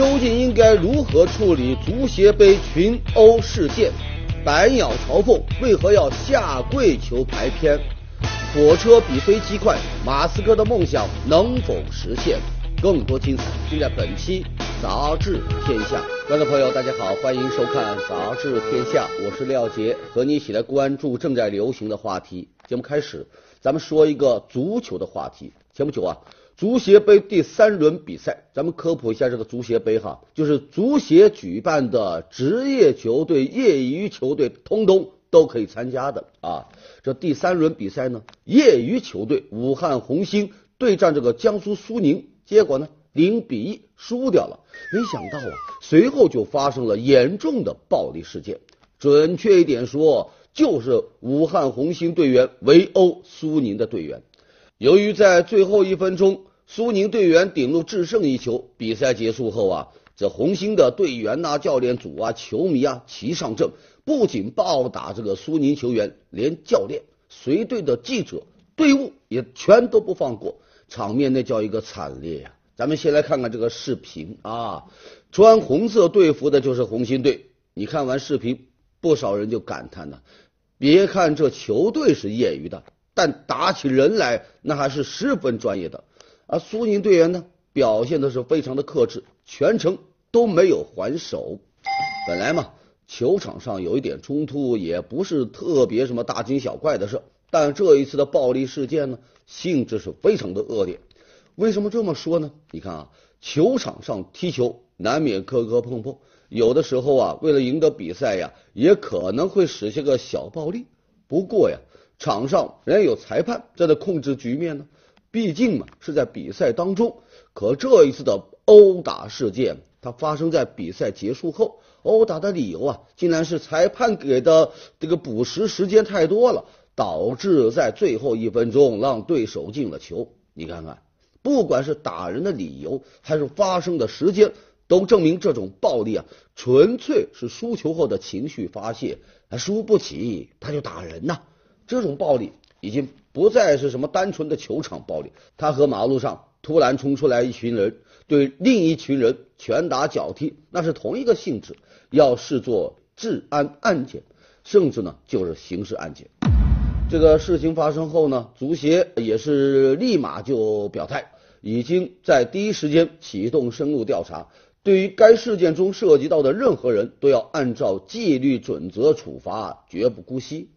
究竟应该如何处理足协杯群殴事件？百鸟朝凤为何要下跪求排片？火车比飞机快，马斯克的梦想能否实现？更多精彩尽在本期《杂志天下》。观众朋友，大家好，欢迎收看《杂志天下》，我是廖杰，和你一起来关注正在流行的话题。节目开始，咱们说一个足球的话题。前不久啊，足协杯第三轮比赛，咱们科普一下这个足协杯哈，就是足协举办的职业球队、业余球队通通都可以参加的啊。这第三轮比赛呢，业余球队武汉红星对战这个江苏苏宁。结果呢，零比一输掉了。没想到啊，随后就发生了严重的暴力事件。准确一点说，就是武汉红星队员围殴苏宁的队员。由于在最后一分钟，苏宁队员顶入制胜一球，比赛结束后啊，这红星的队员呐、教练组啊、球迷啊齐上阵，不仅暴打这个苏宁球员，连教练、随队的记者、队伍也全都不放过。场面那叫一个惨烈呀！咱们先来看看这个视频啊，穿红色队服的就是红星队。你看完视频，不少人就感叹呢：别看这球队是业余的，但打起人来那还是十分专业的。而苏宁队员呢，表现的是非常的克制，全程都没有还手。本来嘛，球场上有一点冲突也不是特别什么大惊小怪的事。但这一次的暴力事件呢，性质是非常的恶劣。为什么这么说呢？你看啊，球场上踢球难免磕磕碰碰，有的时候啊，为了赢得比赛呀，也可能会使些个小暴力。不过呀，场上人家有裁判在那控制局面呢。毕竟嘛，是在比赛当中。可这一次的殴打事件，它发生在比赛结束后。殴打的理由啊，竟然是裁判给的这个补时时间太多了。导致在最后一分钟让对手进了球。你看看，不管是打人的理由，还是发生的时间，都证明这种暴力啊，纯粹是输球后的情绪发泄。还输不起他就打人呐！这种暴力已经不再是什么单纯的球场暴力，他和马路上突然冲出来一群人对另一群人拳打脚踢，那是同一个性质，要视作治安案件，甚至呢就是刑事案件。这个事情发生后呢，足协也是立马就表态，已经在第一时间启动深入调查，对于该事件中涉及到的任何人都要按照纪律准则处罚，绝不姑息。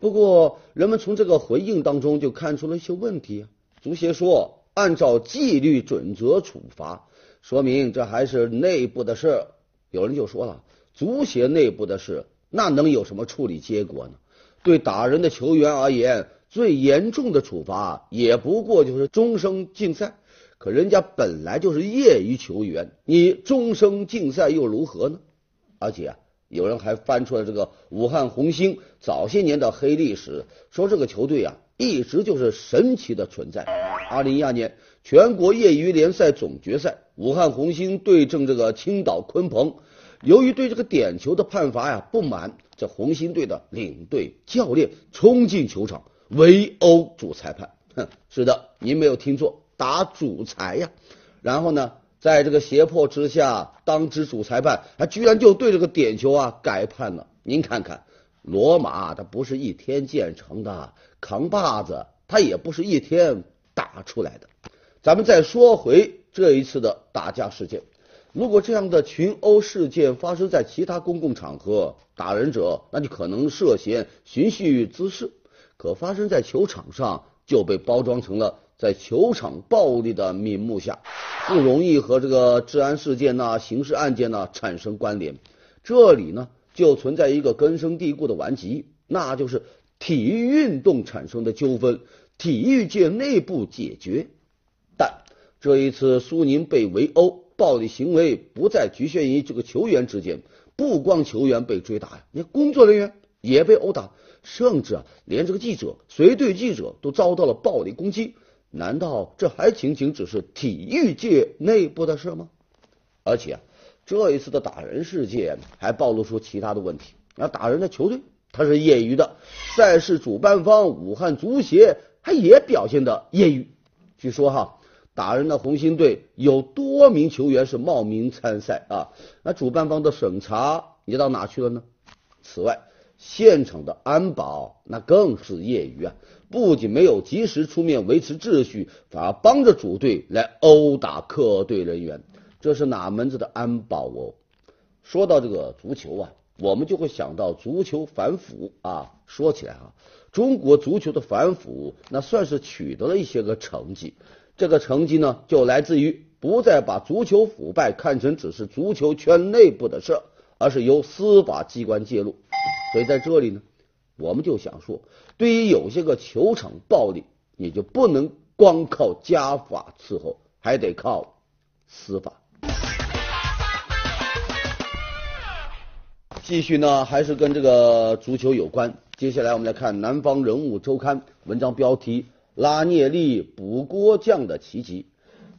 不过，人们从这个回应当中就看出了一些问题。足协说按照纪律准则处罚，说明这还是内部的事。有人就说了，足协内部的事，那能有什么处理结果呢？对打人的球员而言，最严重的处罚也不过就是终生禁赛。可人家本来就是业余球员，你终生禁赛又如何呢？而且，有人还翻出了这个武汉红星早些年的黑历史，说这个球队啊一直就是神奇的存在。二零一二年全国业余联赛总决赛，武汉红星对阵这个青岛鲲鹏。由于对这个点球的判罚呀不满，这红星队的领队教练冲进球场围殴主裁判。哼，是的，您没有听错，打主裁呀。然后呢，在这个胁迫之下，当值主裁判他居然就对这个点球啊改判了。您看看，罗马它不是一天建成的，扛把子它也不是一天打出来的。咱们再说回这一次的打架事件。如果这样的群殴事件发生在其他公共场合，打人者那就可能涉嫌寻衅滋事；可发生在球场上，就被包装成了在球场暴力的名目下，不容易和这个治安事件呐、刑事案件呐产生关联。这里呢，就存在一个根深蒂固的顽疾，那就是体育运动产生的纠纷，体育界内部解决。但这一次苏宁被围殴。暴力行为不再局限于这个球员之间，不光球员被追打呀，你工作人员也被殴打，甚至啊，连这个记者、随队记者都遭到了暴力攻击。难道这还仅仅只是体育界内部的事吗？而且啊，这一次的打人事件还暴露出其他的问题。那打人的球队他是业余的，赛事主办方武汉足协他也表现的业余。据说哈。打人的红星队有多名球员是冒名参赛啊？那主办方的审查你到哪去了呢？此外，现场的安保那更是业余啊，不仅没有及时出面维持秩序，反而帮着主队来殴打客队人员，这是哪门子的安保哦？说到这个足球啊，我们就会想到足球反腐啊。说起来啊，中国足球的反腐那算是取得了一些个成绩。这个成绩呢，就来自于不再把足球腐败看成只是足球圈内部的事，而是由司法机关介入。所以在这里呢，我们就想说，对于有些个球场暴力，你就不能光靠家法伺候，还得靠司法。继续呢，还是跟这个足球有关。接下来我们来看《南方人物周刊》文章标题。拉涅利补锅匠的奇迹。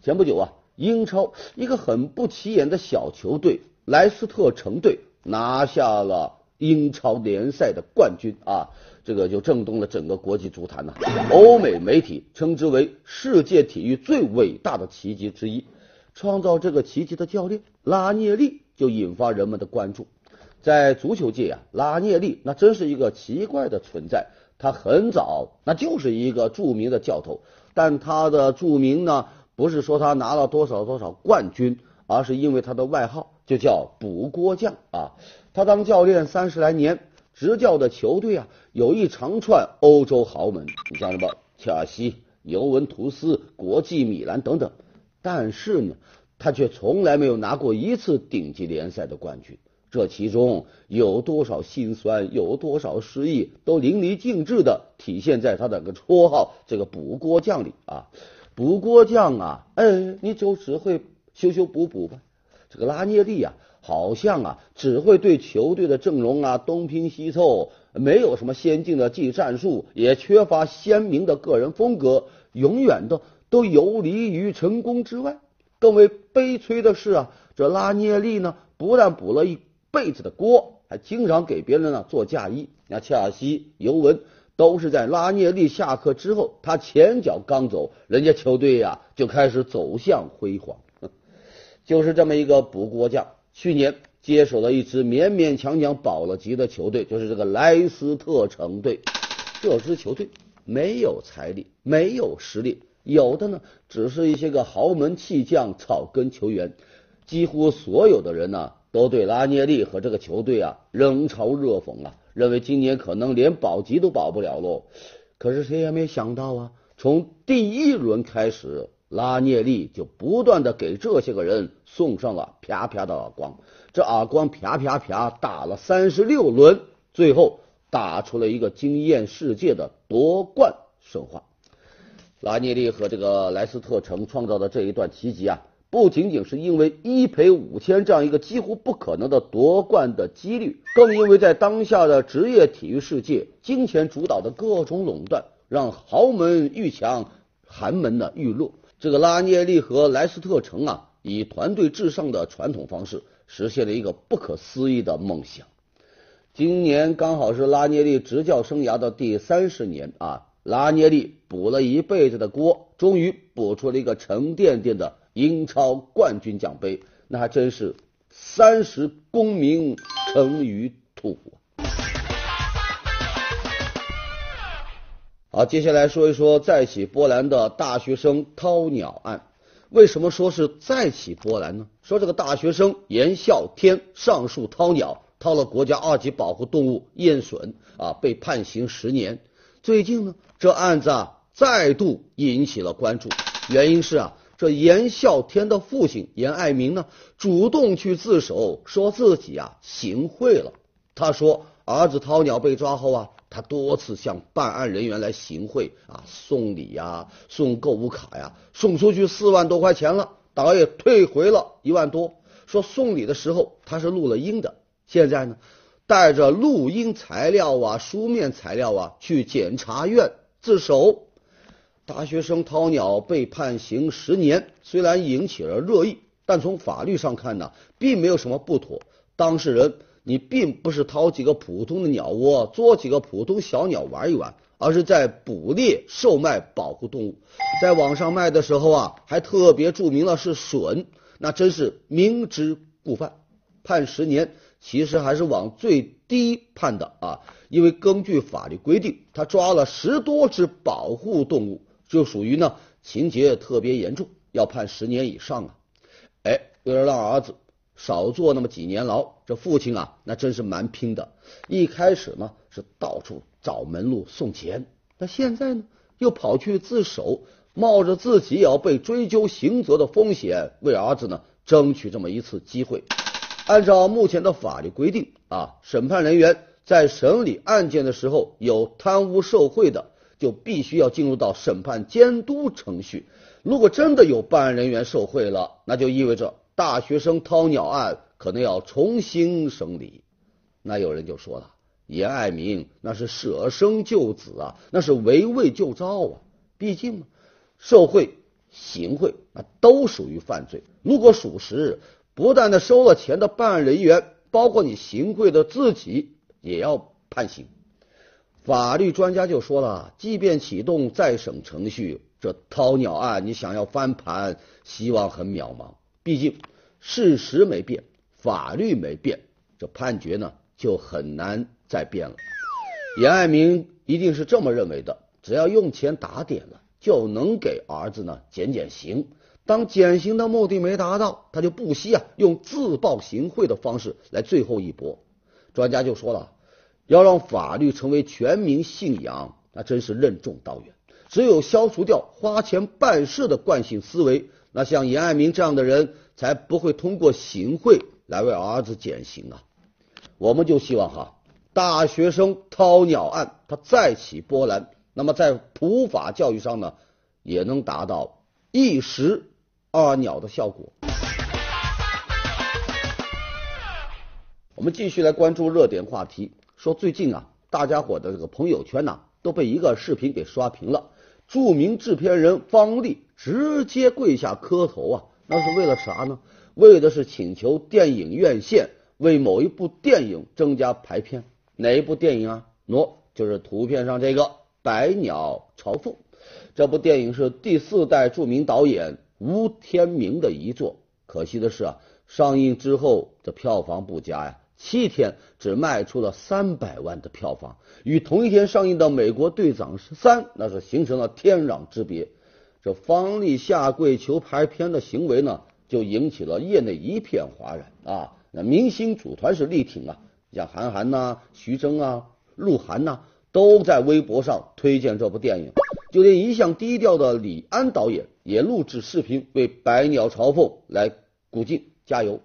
前不久啊，英超一个很不起眼的小球队莱斯特城队拿下了英超联赛的冠军啊，这个就震动了整个国际足坛呐。欧美媒体称之为世界体育最伟大的奇迹之一。创造这个奇迹的教练拉涅利就引发人们的关注。在足球界啊，拉涅利那真是一个奇怪的存在。他很早，那就是一个著名的教头，但他的著名呢，不是说他拿了多少多少冠军，而是因为他的外号就叫补锅匠啊。他当教练三十来年，执教的球队啊，有一长串欧洲豪门，你像什么切尔西、尤文图斯、国际米兰等等，但是呢，他却从来没有拿过一次顶级联赛的冠军。这其中有多少心酸，有多少失意，都淋漓尽致的体现在他的个绰号“这个补锅匠”里啊！补锅匠啊，哎，你就只会修修补补吧。这个拉涅利啊，好像啊，只会对球队的阵容啊东拼西凑，没有什么先进的技战术，也缺乏鲜明的个人风格，永远的都游离于成功之外。更为悲催的是啊，这拉涅利呢，不但补了一。辈子的锅，还经常给别人呢做嫁衣。那切尔西、尤文都是在拉涅利下课之后，他前脚刚走，人家球队呀就开始走向辉煌。就是这么一个补锅匠，去年接手了一支勉勉强强保了级的球队，就是这个莱斯特城队。这支球队没有财力，没有实力，有的呢只是一些个豪门弃将、草根球员。几乎所有的人呢。都对拉涅利和这个球队啊冷嘲热讽啊，认为今年可能连保级都保不了喽。可是谁也没想到啊，从第一轮开始，拉涅利就不断的给这些个人送上了啪啪的耳光。这耳光啪啪啪打了三十六轮，最后打出了一个惊艳世界的夺冠神话。拉涅利和这个莱斯特城创造的这一段奇迹啊。不仅仅是因为一赔五千这样一个几乎不可能的夺冠的几率，更因为在当下的职业体育世界，金钱主导的各种垄断，让豪门愈强，寒门呢愈弱。这个拉涅利和莱斯特城啊，以团队至上的传统方式，实现了一个不可思议的梦想。今年刚好是拉涅利执教生涯的第三十年啊，拉涅利补了一辈子的锅，终于补出了一个沉甸甸的。英超冠军奖杯，那还真是三十功名尘于土啊。好，接下来说一说再起波澜的大学生掏鸟案。为什么说是再起波澜呢？说这个大学生严孝天上树掏鸟，掏了国家二级保护动物燕隼啊，被判刑十年。最近呢，这案子啊再度引起了关注，原因是啊。这严孝天的父亲严爱民呢，主动去自首，说自己啊行贿了。他说，儿子掏鸟被抓后啊，他多次向办案人员来行贿啊，送礼呀，送购物卡呀，送出去四万多块钱了，导也退回了一万多。说送礼的时候他是录了音的，现在呢，带着录音材料啊，书面材料啊，去检察院自首。大学生掏鸟被判刑十年，虽然引起了热议，但从法律上看呢，并没有什么不妥。当事人你并不是掏几个普通的鸟窝，捉几个普通小鸟玩一玩，而是在捕猎、售卖保护动物。在网上卖的时候啊，还特别注明了是笋，那真是明知故犯。判十年，其实还是往最低判的啊，因为根据法律规定，他抓了十多只保护动物，就属于呢情节特别严重，要判十年以上啊。哎，为了让儿子。少坐那么几年牢，这父亲啊，那真是蛮拼的。一开始呢是到处找门路送钱，那现在呢又跑去自首，冒着自己也要被追究刑责的风险，为儿子呢争取这么一次机会。按照目前的法律规定啊，审判人员在审理案件的时候有贪污受贿的，就必须要进入到审判监督程序。如果真的有办案人员受贿了，那就意味着。大学生掏鸟案可能要重新审理，那有人就说了：“严爱民那是舍生救子啊，那是围魏救赵啊！毕竟嘛，受贿、行贿那都属于犯罪。如果属实，不但那收了钱的办案人员，包括你行贿的自己也要判刑。”法律专家就说了：“即便启动再审程序，这掏鸟案你想要翻盘，希望很渺茫。毕竟。”事实没变，法律没变，这判决呢就很难再变了。严爱民一定是这么认为的：只要用钱打点了，就能给儿子呢减减刑。当减刑的目的没达到，他就不惜啊用自曝行贿的方式来最后一搏。专家就说了，要让法律成为全民信仰，那真是任重道远。只有消除掉花钱办事的惯性思维，那像严爱民这样的人。才不会通过行贿来为儿子减刑啊！我们就希望哈，大学生掏鸟案它再起波澜，那么在普法教育上呢，也能达到一石二鸟的效果。我们继续来关注热点话题，说最近啊，大家伙的这个朋友圈呐，都被一个视频给刷屏了。著名制片人方励直接跪下磕头啊！那是为了啥呢？为的是请求电影院线为某一部电影增加排片。哪一部电影啊？喏，就是图片上这个《百鸟朝凤》。这部电影是第四代著名导演吴天明的遗作。可惜的是啊，上映之后这票房不佳呀，七天只卖出了三百万的票房，与同一天上映的《美国队长三》那是形成了天壤之别。这方力下跪求拍片的行为呢，就引起了业内一片哗然啊！那明星组团是力挺啊，像韩寒呐、徐峥啊、鹿晗呐，都在微博上推荐这部电影。就连一向低调的李安导演也录制视频为《百鸟朝凤》来鼓劲加油！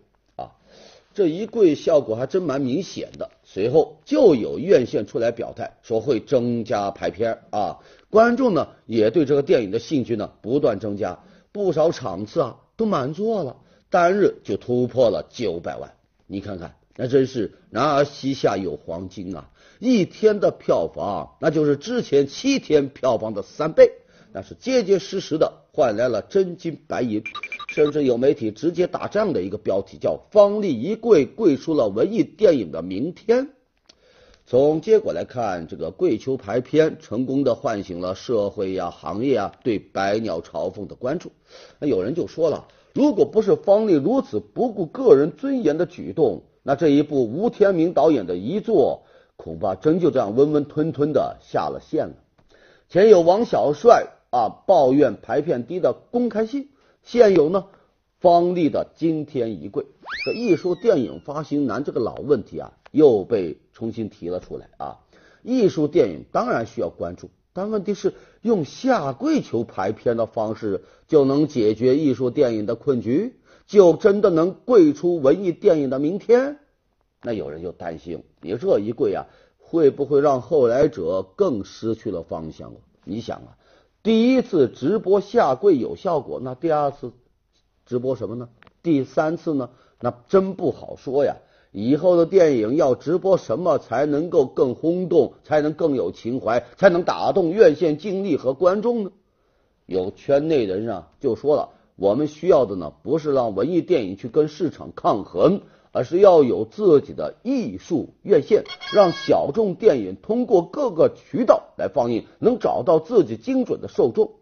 这一跪效果还真蛮明显的。随后就有院线出来表态，说会增加排片啊。观众呢也对这个电影的兴趣呢不断增加，不少场次啊都满座了，单日就突破了九百万。你看看，那真是男儿膝下有黄金啊！一天的票房，那就是之前七天票房的三倍，那是结结实实的换来了真金白银。甚至有媒体直接打这样的一个标题，叫“方力一跪，跪出了文艺电影的明天”。从结果来看，这个跪求排片成功的唤醒了社会呀、行业啊对《百鸟朝凤》的关注。那有人就说了，如果不是方力如此不顾个人尊严的举动，那这一部吴天明导演的遗作恐怕真就这样温温吞吞的下了线了。前有王小帅啊抱怨排片低的公开信，现有呢方力的惊天一跪。这艺术电影发行难这个老问题啊。又被重新提了出来啊！艺术电影当然需要关注，但问题是用下跪求排片的方式就能解决艺术电影的困局，就真的能跪出文艺电影的明天？那有人就担心，你这一跪啊，会不会让后来者更失去了方向？你想啊，第一次直播下跪有效果，那第二次直播什么呢？第三次呢？那真不好说呀。以后的电影要直播什么才能够更轰动，才能更有情怀，才能打动院线精力和观众呢？有圈内人啊就说了，我们需要的呢不是让文艺电影去跟市场抗衡，而是要有自己的艺术院线，让小众电影通过各个渠道来放映，能找到自己精准的受众。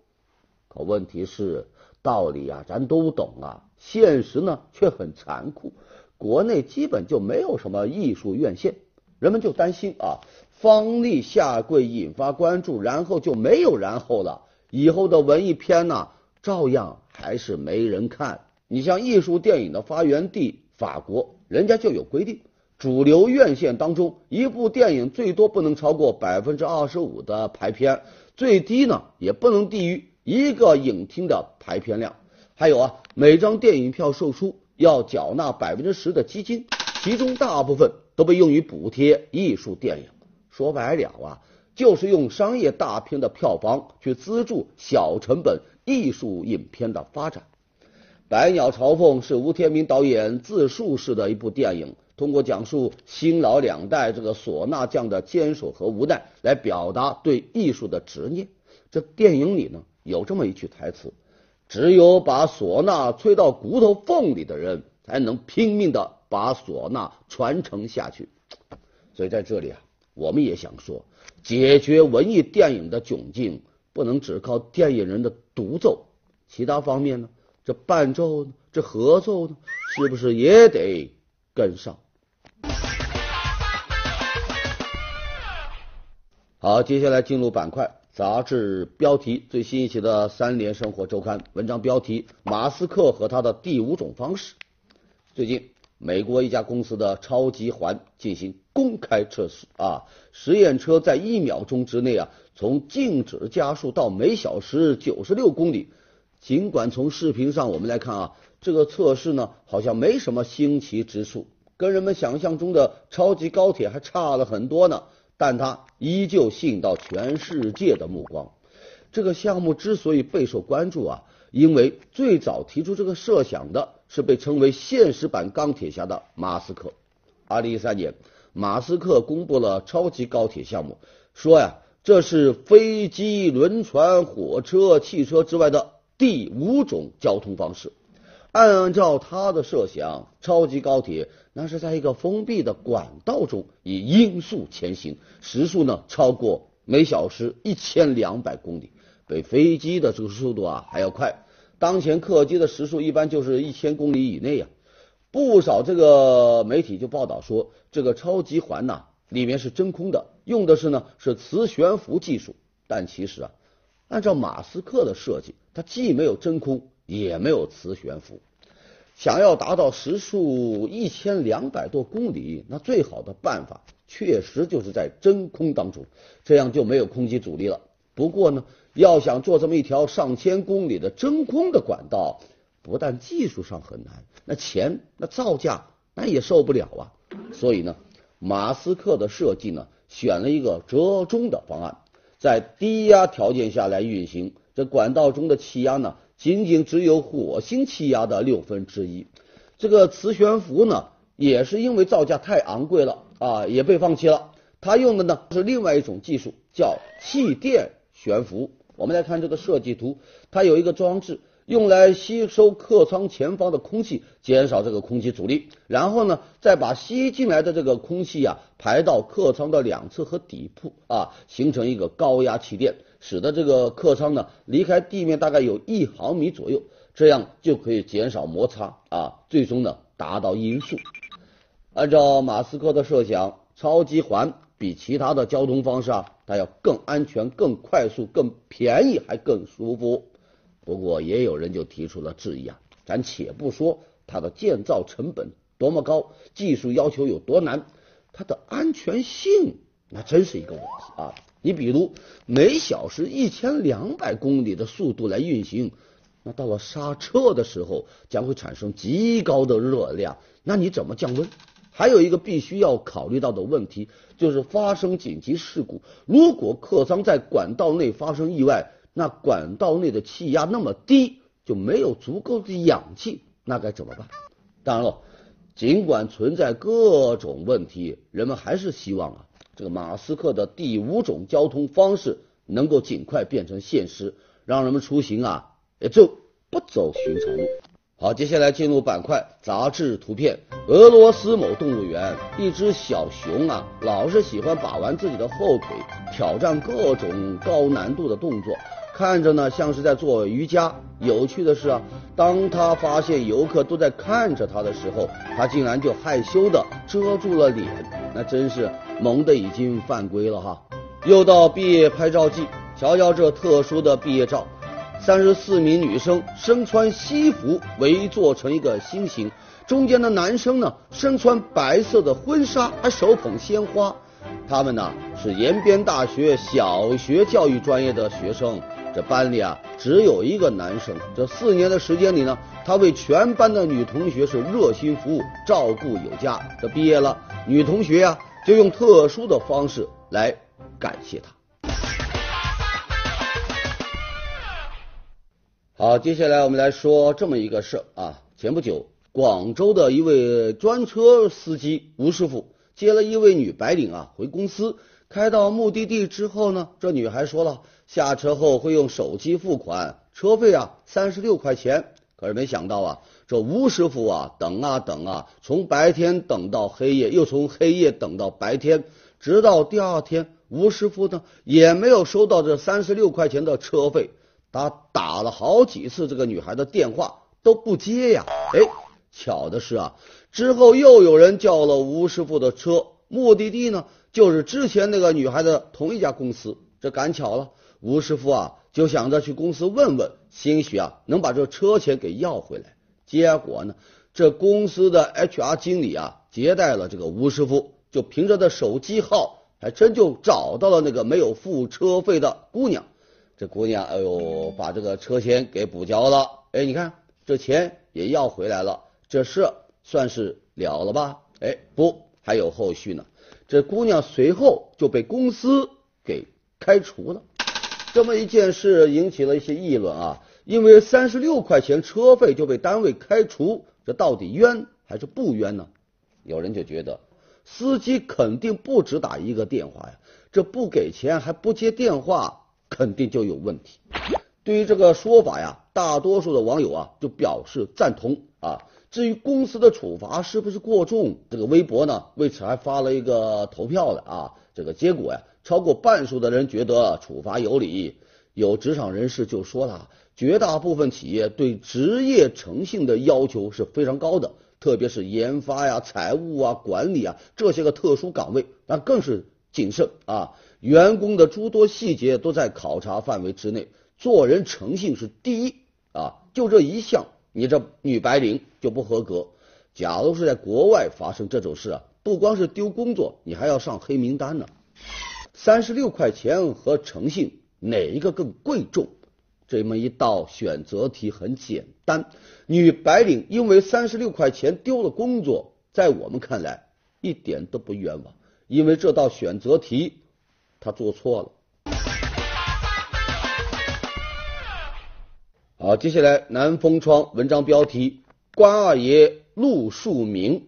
可问题是，道理啊咱都懂啊，现实呢却很残酷。国内基本就没有什么艺术院线，人们就担心啊，方力下跪引发关注，然后就没有然后了，以后的文艺片呢？照样还是没人看。你像艺术电影的发源地法国，人家就有规定，主流院线当中，一部电影最多不能超过百分之二十五的排片，最低呢也不能低于一个影厅的排片量。还有啊，每张电影票售出要缴纳百分之十的基金，其中大部分都被用于补贴艺术电影。说白了啊，就是用商业大片的票房去资助小成本。艺术影片的发展，《百鸟朝凤》是吴天明导演自述式的一部电影，通过讲述新老两代这个唢呐匠的坚守和无奈，来表达对艺术的执念。这电影里呢，有这么一句台词：“只有把唢呐吹到骨头缝里的人，才能拼命的把唢呐传承下去。”所以在这里啊，我们也想说，解决文艺电影的窘境。不能只靠电影人的独奏，其他方面呢？这伴奏呢？这合奏呢？是不是也得跟上？好，接下来进入板块，杂志标题最新一期的《三联生活周刊》文章标题：马斯克和他的第五种方式。最近。美国一家公司的超级环进行公开测试啊，实验车在一秒钟之内啊，从静止加速到每小时九十六公里。尽管从视频上我们来看啊，这个测试呢好像没什么新奇之处，跟人们想象中的超级高铁还差了很多呢，但它依旧吸引到全世界的目光。这个项目之所以备受关注啊。因为最早提出这个设想的是被称为现实版钢铁侠的马斯克。二零一三年，马斯克公布了超级高铁项目，说呀，这是飞机、轮船、火车、汽车之外的第五种交通方式。按照他的设想，超级高铁那是在一个封闭的管道中以音速前行，时速呢超过每小时一千两百公里，比飞机的这个速度啊还要快。当前客机的时速一般就是一千公里以内呀，不少这个媒体就报道说，这个超级环呐里面是真空的，用的是呢是磁悬浮技术。但其实啊，按照马斯克的设计，它既没有真空，也没有磁悬浮。想要达到时速一千两百多公里，那最好的办法确实就是在真空当中，这样就没有空气阻力了。不过呢。要想做这么一条上千公里的真空的管道，不但技术上很难，那钱那造价那也受不了啊。所以呢，马斯克的设计呢，选了一个折中的方案，在低压条件下来运行。这管道中的气压呢，仅仅只有火星气压的六分之一。这个磁悬浮呢，也是因为造价太昂贵了啊，也被放弃了。它用的呢是另外一种技术，叫气垫悬浮。我们来看这个设计图，它有一个装置用来吸收客舱前方的空气，减少这个空气阻力。然后呢，再把吸进来的这个空气啊排到客舱的两侧和底部啊，形成一个高压气垫，使得这个客舱呢离开地面大概有一毫米左右，这样就可以减少摩擦啊，最终呢达到音速。按照马斯克的设想，超级环。比其他的交通方式啊，它要更安全、更快速、更便宜，还更舒服。不过也有人就提出了质疑啊，咱且不说它的建造成本多么高，技术要求有多难，它的安全性那真是一个问题啊。你比如每小时一千两百公里的速度来运行，那到了刹车的时候将会产生极高的热量，那你怎么降温？还有一个必须要考虑到的问题，就是发生紧急事故，如果客舱在管道内发生意外，那管道内的气压那么低，就没有足够的氧气，那该怎么办？当然了，尽管存在各种问题，人们还是希望啊，这个马斯克的第五种交通方式能够尽快变成现实，让人们出行啊，也就不走寻常路。好，接下来进入板块杂志图片。俄罗斯某动物园，一只小熊啊，老是喜欢把玩自己的后腿，挑战各种高难度的动作，看着呢像是在做瑜伽。有趣的是啊，当他发现游客都在看着他的时候，他竟然就害羞的遮住了脸，那真是萌的已经犯规了哈。又到毕业拍照季，瞧瞧这特殊的毕业照。三十四名女生身穿西服围坐成一个心形，中间的男生呢身穿白色的婚纱，还手捧鲜花。他们呢是延边大学小学教育专业的学生。这班里啊只有一个男生。这四年的时间里呢，他为全班的女同学是热心服务，照顾有加。这毕业了，女同学呀就用特殊的方式来感谢他。好，接下来我们来说这么一个事啊。前不久，广州的一位专车司机吴师傅接了一位女白领啊回公司，开到目的地之后呢，这女孩说了下车后会用手机付款，车费啊三十六块钱。可是没想到啊，这吴师傅啊等啊等啊，从白天等到黑夜，又从黑夜等到白天，直到第二天，吴师傅呢也没有收到这三十六块钱的车费。他打了好几次这个女孩的电话都不接呀，哎，巧的是啊，之后又有人叫了吴师傅的车，目的地呢就是之前那个女孩的同一家公司。这赶巧了，吴师傅啊就想着去公司问问，兴许啊能把这车钱给要回来。结果呢，这公司的 HR 经理啊接待了这个吴师傅，就凭着的手机号，还真就找到了那个没有付车费的姑娘。这姑娘，哎呦，把这个车钱给补交了。哎，你看这钱也要回来了，这事算是了了吧？哎，不，还有后续呢。这姑娘随后就被公司给开除了。这么一件事引起了一些议论啊，因为三十六块钱车费就被单位开除，这到底冤还是不冤呢？有人就觉得司机肯定不只打一个电话呀，这不给钱还不接电话。肯定就有问题。对于这个说法呀，大多数的网友啊就表示赞同啊。至于公司的处罚是不是过重，这个微博呢为此还发了一个投票的啊。这个结果呀，超过半数的人觉得处罚有理。有职场人士就说了，绝大部分企业对职业诚信的要求是非常高的，特别是研发呀、财务啊、管理啊这些个特殊岗位，那更是谨慎啊。员工的诸多细节都在考察范围之内，做人诚信是第一啊！就这一项，你这女白领就不合格。假如是在国外发生这种事啊，不光是丢工作，你还要上黑名单呢。三十六块钱和诚信哪一个更贵重？这么一道选择题很简单，女白领因为三十六块钱丢了工作，在我们看来一点都不冤枉，因为这道选择题。他做错了。好，接下来南风窗文章标题：关二爷陆树铭。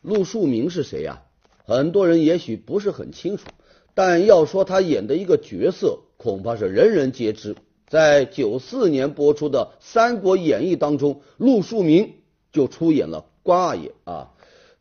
陆树铭是谁呀？很多人也许不是很清楚，但要说他演的一个角色，恐怕是人人皆知。在九四年播出的《三国演义》当中，陆树铭就出演了关二爷啊。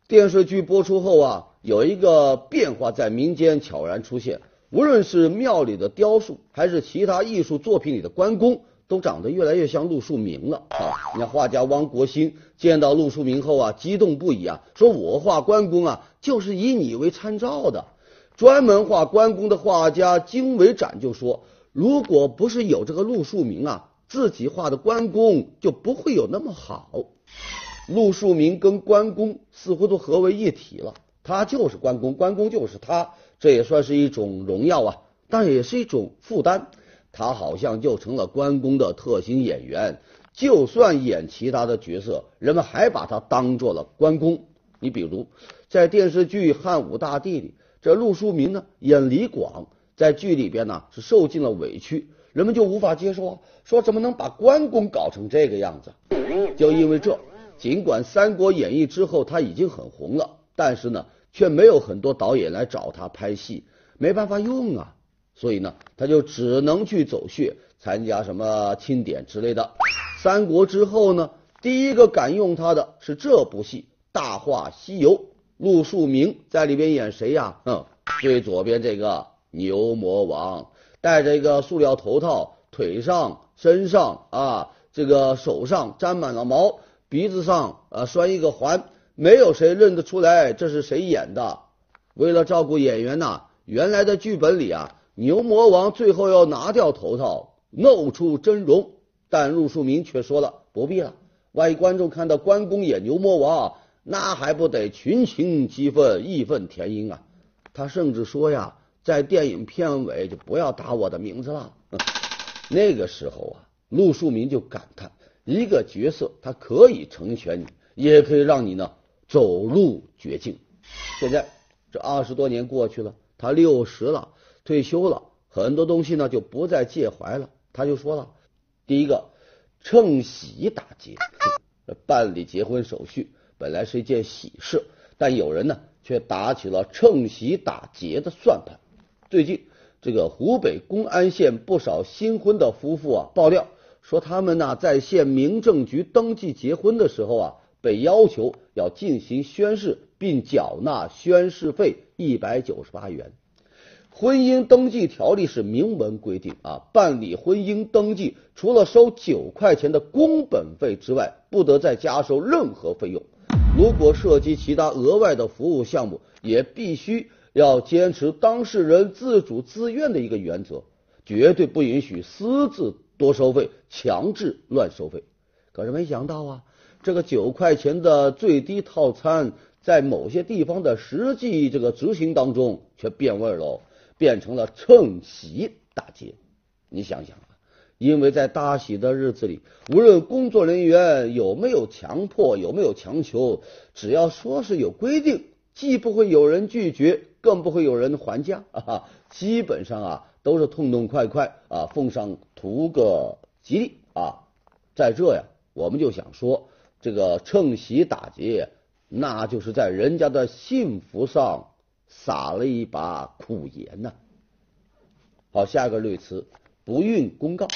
电视剧播出后啊，有一个变化在民间悄然出现。无论是庙里的雕塑，还是其他艺术作品里的关公，都长得越来越像陆树铭了啊！你看画家汪国兴见到陆树铭后啊，激动不已啊，说我画关公啊，就是以你为参照的。专门画关公的画家金维展就说，如果不是有这个陆树铭啊，自己画的关公就不会有那么好。陆树铭跟关公似乎都合为一体了。他就是关公，关公就是他，这也算是一种荣耀啊，但也是一种负担。他好像就成了关公的特型演员，就算演其他的角色，人们还把他当做了关公。你比如在电视剧《汉武大帝》里，这陆书铭呢演李广，在剧里边呢是受尽了委屈，人们就无法接受啊，说怎么能把关公搞成这个样子？就因为这，尽管《三国演义》之后他已经很红了。但是呢，却没有很多导演来找他拍戏，没办法用啊，所以呢，他就只能去走穴，参加什么庆典之类的。三国之后呢，第一个敢用他的是这部戏《大话西游》，陆树铭在里边演谁呀？哼，最左边这个牛魔王，戴着一个塑料头套，腿上、身上啊，这个手上沾满了毛，鼻子上啊拴一个环，没有谁认得出来这是谁演的。为了照顾演员呐，原来的剧本里啊，牛魔王最后要拿掉头套，露出真容，但陆树铭却说了不必了。万一观众看到关公演牛魔王，那还不得群情激愤、义愤填膺啊？他甚至说呀，在电影片尾就不要打我的名字了。那个时候啊，陆树铭就感叹：一个角色他可以成全你，也可以让你呢走入绝境。现在这二十多年过去了，他六十了，退休了，很多东西呢就不再介怀了。他就说了，第一个。趁喜打劫，办理结婚手续本来是一件喜事，但有人呢却打起了趁喜打劫的算盘。最近，这个湖北公安县不少新婚的夫妇啊爆料说，他们呢在县民政局登记结婚的时候啊，被要求要进行宣誓，并缴纳宣誓费一百九十八元。婚姻登记条例是明文规定啊，办理婚姻登记除了收九块钱的工本费之外，不得再加收任何费用。如果涉及其他额外的服务项目，也必须要坚持当事人自主自愿的一个原则，绝对不允许私自多收费、强制乱收费。可是没想到啊，这个九块钱的最低套餐，在某些地方的实际这个执行当中却变味喽。变成了趁喜打劫，你想想，因为在大喜的日子里，无论工作人员有没有强迫，有没有强求，只要说是有规定，既不会有人拒绝，更不会有人还价啊，基本上啊都是痛痛快快啊奉上图个吉利啊。在这呀，我们就想说，这个趁喜打劫，那就是在人家的幸福上。撒了一把苦盐呐。好，下个类词，不孕公告。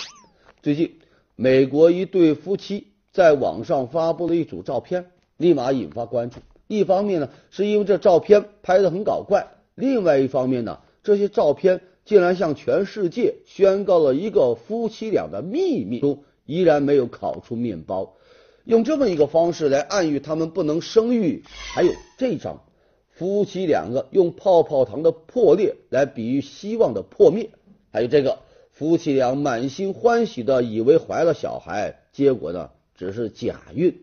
最近，美国一对夫妻在网上发布了一组照片，立马引发关注。一方面呢，是因为这照片拍的很搞怪；另外一方面呢，这些照片竟然向全世界宣告了一个夫妻俩的秘密中依然没有烤出面包，用这么一个方式来暗喻他们不能生育。还有这张。夫妻两个用泡泡糖的破裂来比喻希望的破灭，还有这个夫妻俩满心欢喜的以为怀了小孩，结果呢只是假孕。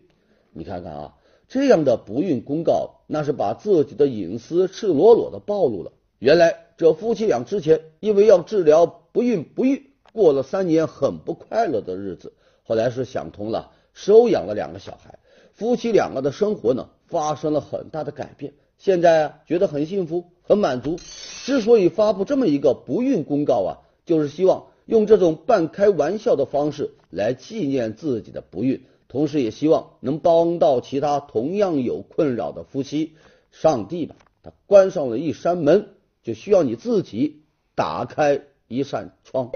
你看看啊，这样的不孕公告，那是把自己的隐私赤裸裸的暴露了。原来这夫妻俩之前因为要治疗不孕不育，过了三年很不快乐的日子，后来是想通了，收养了两个小孩，夫妻两个的生活呢发生了很大的改变。现在啊，觉得很幸福，很满足。之所以发布这么一个不孕公告啊，就是希望用这种半开玩笑的方式来纪念自己的不孕，同时也希望能帮到其他同样有困扰的夫妻。上帝吧，他关上了一扇门，就需要你自己打开一扇窗。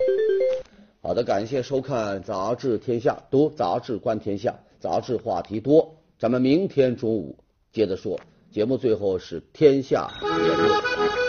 好的，感谢收看《杂志天下》，读杂志观天下，杂志话题多。咱们明天中午接着说。节目最后是天下言论。